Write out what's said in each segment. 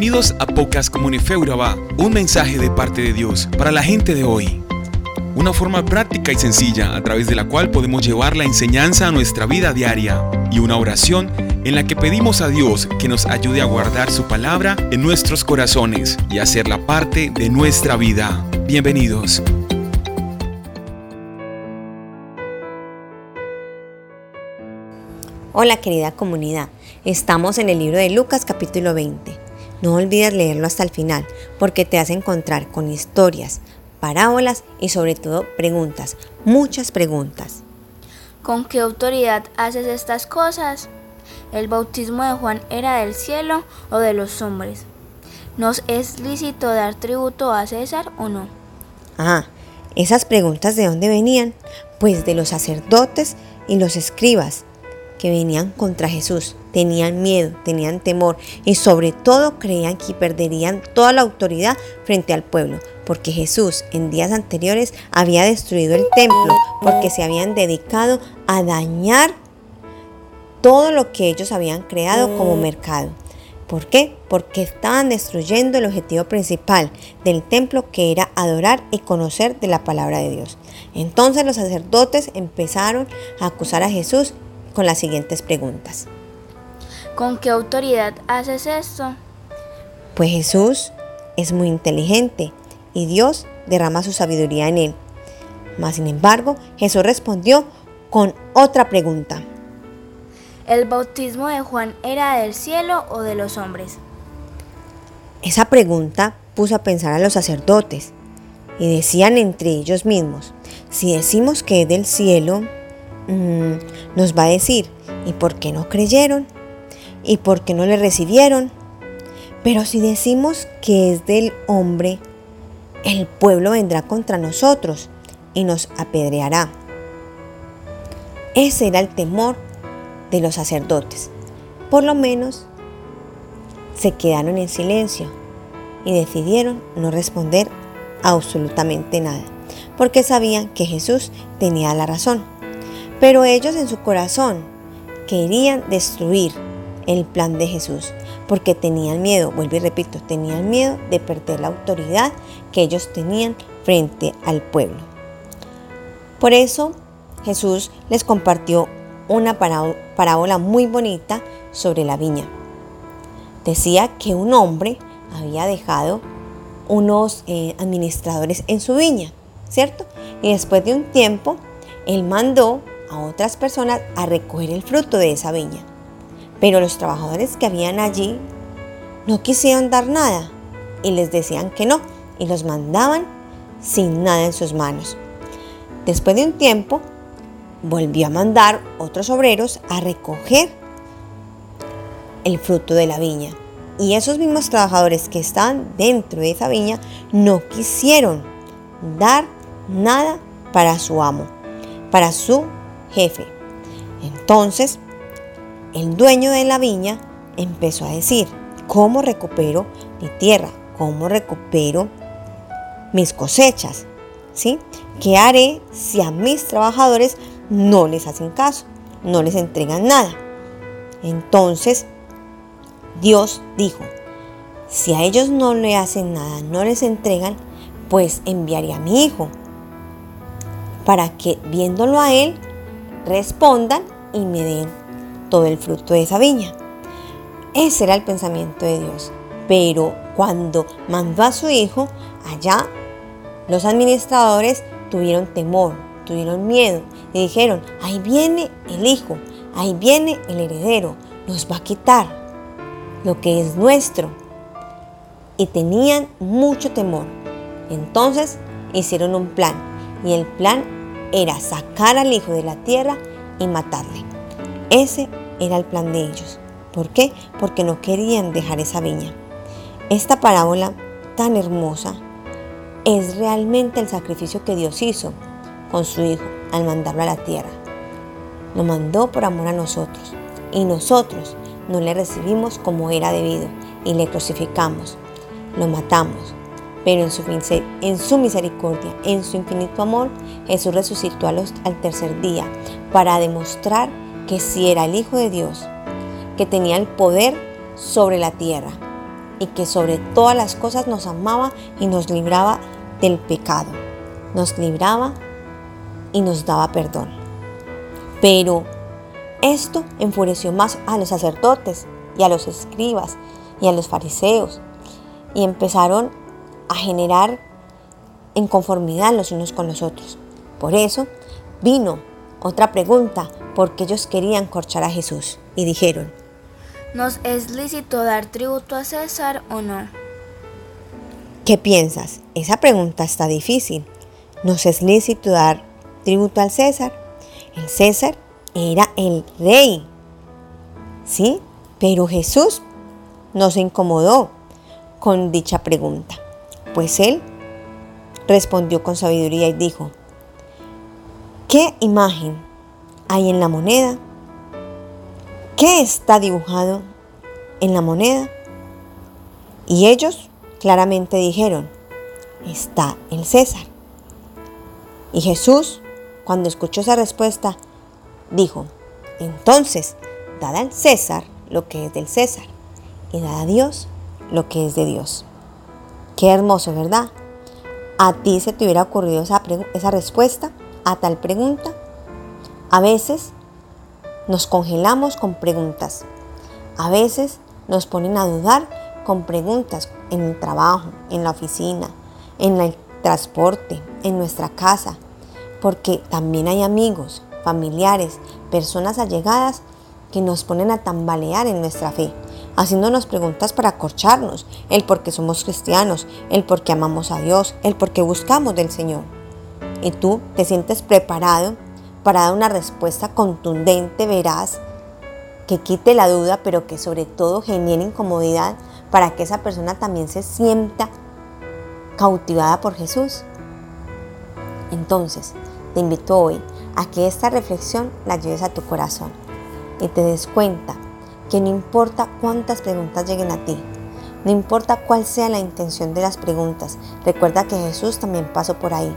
Bienvenidos a Pocas Comunifeuraba, un mensaje de parte de Dios para la gente de hoy. Una forma práctica y sencilla a través de la cual podemos llevar la enseñanza a nuestra vida diaria y una oración en la que pedimos a Dios que nos ayude a guardar su palabra en nuestros corazones y hacerla parte de nuestra vida. Bienvenidos. Hola querida comunidad, estamos en el libro de Lucas capítulo 20. No olvides leerlo hasta el final porque te vas a encontrar con historias, parábolas y sobre todo preguntas, muchas preguntas. ¿Con qué autoridad haces estas cosas? ¿El bautismo de Juan era del cielo o de los hombres? ¿Nos es lícito dar tributo a César o no? Ah, esas preguntas de dónde venían? Pues de los sacerdotes y los escribas que venían contra Jesús. Tenían miedo, tenían temor y sobre todo creían que perderían toda la autoridad frente al pueblo, porque Jesús en días anteriores había destruido el templo, porque se habían dedicado a dañar todo lo que ellos habían creado como mercado. ¿Por qué? Porque estaban destruyendo el objetivo principal del templo que era adorar y conocer de la palabra de Dios. Entonces los sacerdotes empezaron a acusar a Jesús con las siguientes preguntas. ¿Con qué autoridad haces esto? Pues Jesús es muy inteligente y Dios derrama su sabiduría en él. Mas sin embargo, Jesús respondió con otra pregunta. ¿El bautismo de Juan era del cielo o de los hombres? Esa pregunta puso a pensar a los sacerdotes y decían entre ellos mismos, si decimos que es del cielo, Mm, nos va a decir, ¿y por qué no creyeron? ¿Y por qué no le recibieron? Pero si decimos que es del hombre, el pueblo vendrá contra nosotros y nos apedreará. Ese era el temor de los sacerdotes. Por lo menos se quedaron en silencio y decidieron no responder absolutamente nada, porque sabían que Jesús tenía la razón. Pero ellos en su corazón querían destruir el plan de Jesús, porque tenían miedo, vuelvo y repito, tenían miedo de perder la autoridad que ellos tenían frente al pueblo. Por eso Jesús les compartió una parábola muy bonita sobre la viña. Decía que un hombre había dejado unos eh, administradores en su viña, ¿cierto? Y después de un tiempo, él mandó a otras personas a recoger el fruto de esa viña. Pero los trabajadores que habían allí no quisieron dar nada y les decían que no y los mandaban sin nada en sus manos. Después de un tiempo, volvió a mandar otros obreros a recoger el fruto de la viña. Y esos mismos trabajadores que estaban dentro de esa viña no quisieron dar nada para su amo, para su jefe. Entonces, el dueño de la viña empezó a decir, ¿cómo recupero mi tierra? ¿Cómo recupero mis cosechas? ¿Sí? ¿Qué haré si a mis trabajadores no les hacen caso? No les entregan nada. Entonces, Dios dijo, si a ellos no le hacen nada, no les entregan, pues enviaré a mi hijo para que viéndolo a él respondan y me den todo el fruto de esa viña. Ese era el pensamiento de Dios. Pero cuando mandó a su hijo, allá los administradores tuvieron temor, tuvieron miedo y dijeron, ahí viene el hijo, ahí viene el heredero, nos va a quitar lo que es nuestro. Y tenían mucho temor. Entonces hicieron un plan y el plan era sacar al hijo de la tierra y matarle. Ese era el plan de ellos. ¿Por qué? Porque no querían dejar esa viña. Esta parábola tan hermosa es realmente el sacrificio que Dios hizo con su Hijo al mandarlo a la tierra. Lo mandó por amor a nosotros y nosotros no le recibimos como era debido y le crucificamos, lo matamos, pero en su, misericordia, en su infinito amor, Jesús resucitó al tercer día para demostrar que sí era el Hijo de Dios, que tenía el poder sobre la tierra y que sobre todas las cosas nos amaba y nos libraba del pecado. Nos libraba y nos daba perdón. Pero esto enfureció más a los sacerdotes y a los escribas y a los fariseos y empezaron a generar inconformidad los unos con los otros. Por eso vino otra pregunta, porque ellos querían corchar a Jesús y dijeron, ¿nos es lícito dar tributo a César o no? ¿Qué piensas? Esa pregunta está difícil. ¿Nos es lícito dar tributo al César? El César era el rey. ¿Sí? Pero Jesús no se incomodó con dicha pregunta, pues él respondió con sabiduría y dijo, ¿qué imagen hay en la moneda? ¿Qué está dibujado en la moneda? Y ellos claramente dijeron, está el César. Y Jesús, cuando escuchó esa respuesta, dijo, entonces, dad al César lo que es del César y dad a Dios lo que es de Dios. Qué hermoso, ¿verdad? ¿A ti se te hubiera ocurrido esa, esa respuesta a tal pregunta? A veces nos congelamos con preguntas. A veces nos ponen a dudar con preguntas en el trabajo, en la oficina, en el transporte, en nuestra casa, porque también hay amigos, familiares, personas allegadas que nos ponen a tambalear en nuestra fe haciéndonos preguntas para acorcharnos, el por qué somos cristianos, el por qué amamos a Dios, el por qué buscamos del Señor. Y tú te sientes preparado para dar una respuesta contundente, veraz, que quite la duda, pero que sobre todo genere incomodidad para que esa persona también se sienta cautivada por Jesús. Entonces, te invito hoy a que esta reflexión la lleves a tu corazón y te des cuenta que no importa cuántas preguntas lleguen a ti, no importa cuál sea la intención de las preguntas, recuerda que Jesús también pasó por ahí.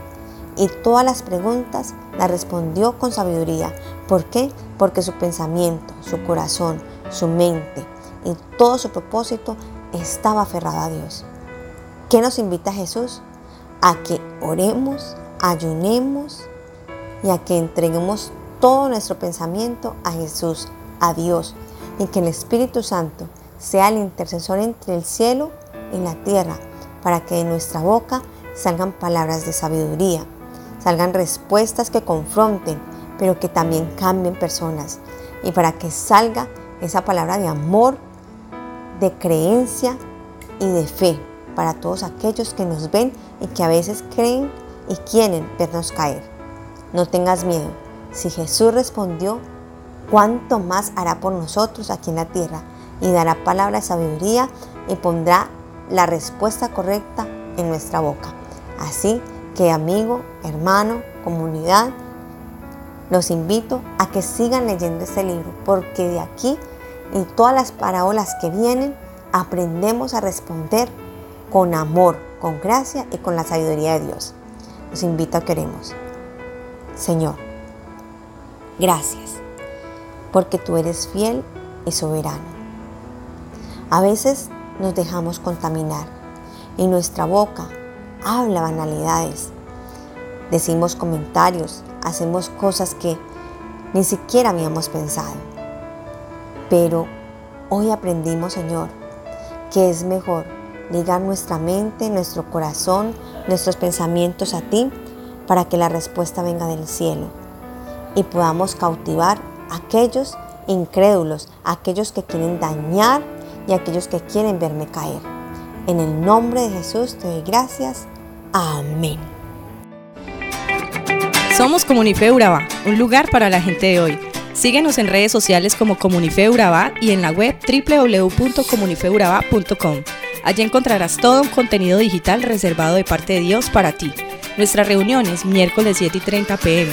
Y todas las preguntas las respondió con sabiduría. ¿Por qué? Porque su pensamiento, su corazón, su mente y todo su propósito estaba aferrado a Dios. ¿Qué nos invita Jesús? A que oremos, ayunemos y a que entreguemos todo nuestro pensamiento a Jesús, a Dios, y que el Espíritu Santo sea el intercesor entre el cielo y la tierra, para que de nuestra boca salgan palabras de sabiduría, salgan respuestas que confronten, pero que también cambien personas, y para que salga esa palabra de amor, de creencia y de fe para todos aquellos que nos ven y que a veces creen y quieren vernos caer. No tengas miedo. Si Jesús respondió, cuánto más hará por nosotros aquí en la tierra y dará palabra de sabiduría y pondrá la respuesta correcta en nuestra boca. Así que amigo, hermano, comunidad, los invito a que sigan leyendo este libro porque de aquí y todas las parábolas que vienen aprendemos a responder con amor, con gracia y con la sabiduría de Dios. Los invito a que. Señor, gracias porque tú eres fiel y soberano. A veces nos dejamos contaminar y nuestra boca habla banalidades. Decimos comentarios, hacemos cosas que ni siquiera habíamos pensado. Pero hoy aprendimos, Señor, que es mejor ligar nuestra mente, nuestro corazón, nuestros pensamientos a ti para que la respuesta venga del cielo y podamos cautivar aquellos incrédulos, aquellos que quieren dañar y aquellos que quieren verme caer. En el nombre de Jesús te doy gracias. Amén. Somos Comunife Urabá, un lugar para la gente de hoy. Síguenos en redes sociales como Comunife Urabá y en la web www.comunifeurabá.com. Allí encontrarás todo un contenido digital reservado de parte de Dios para ti. Nuestras reuniones miércoles 7 y 30 pm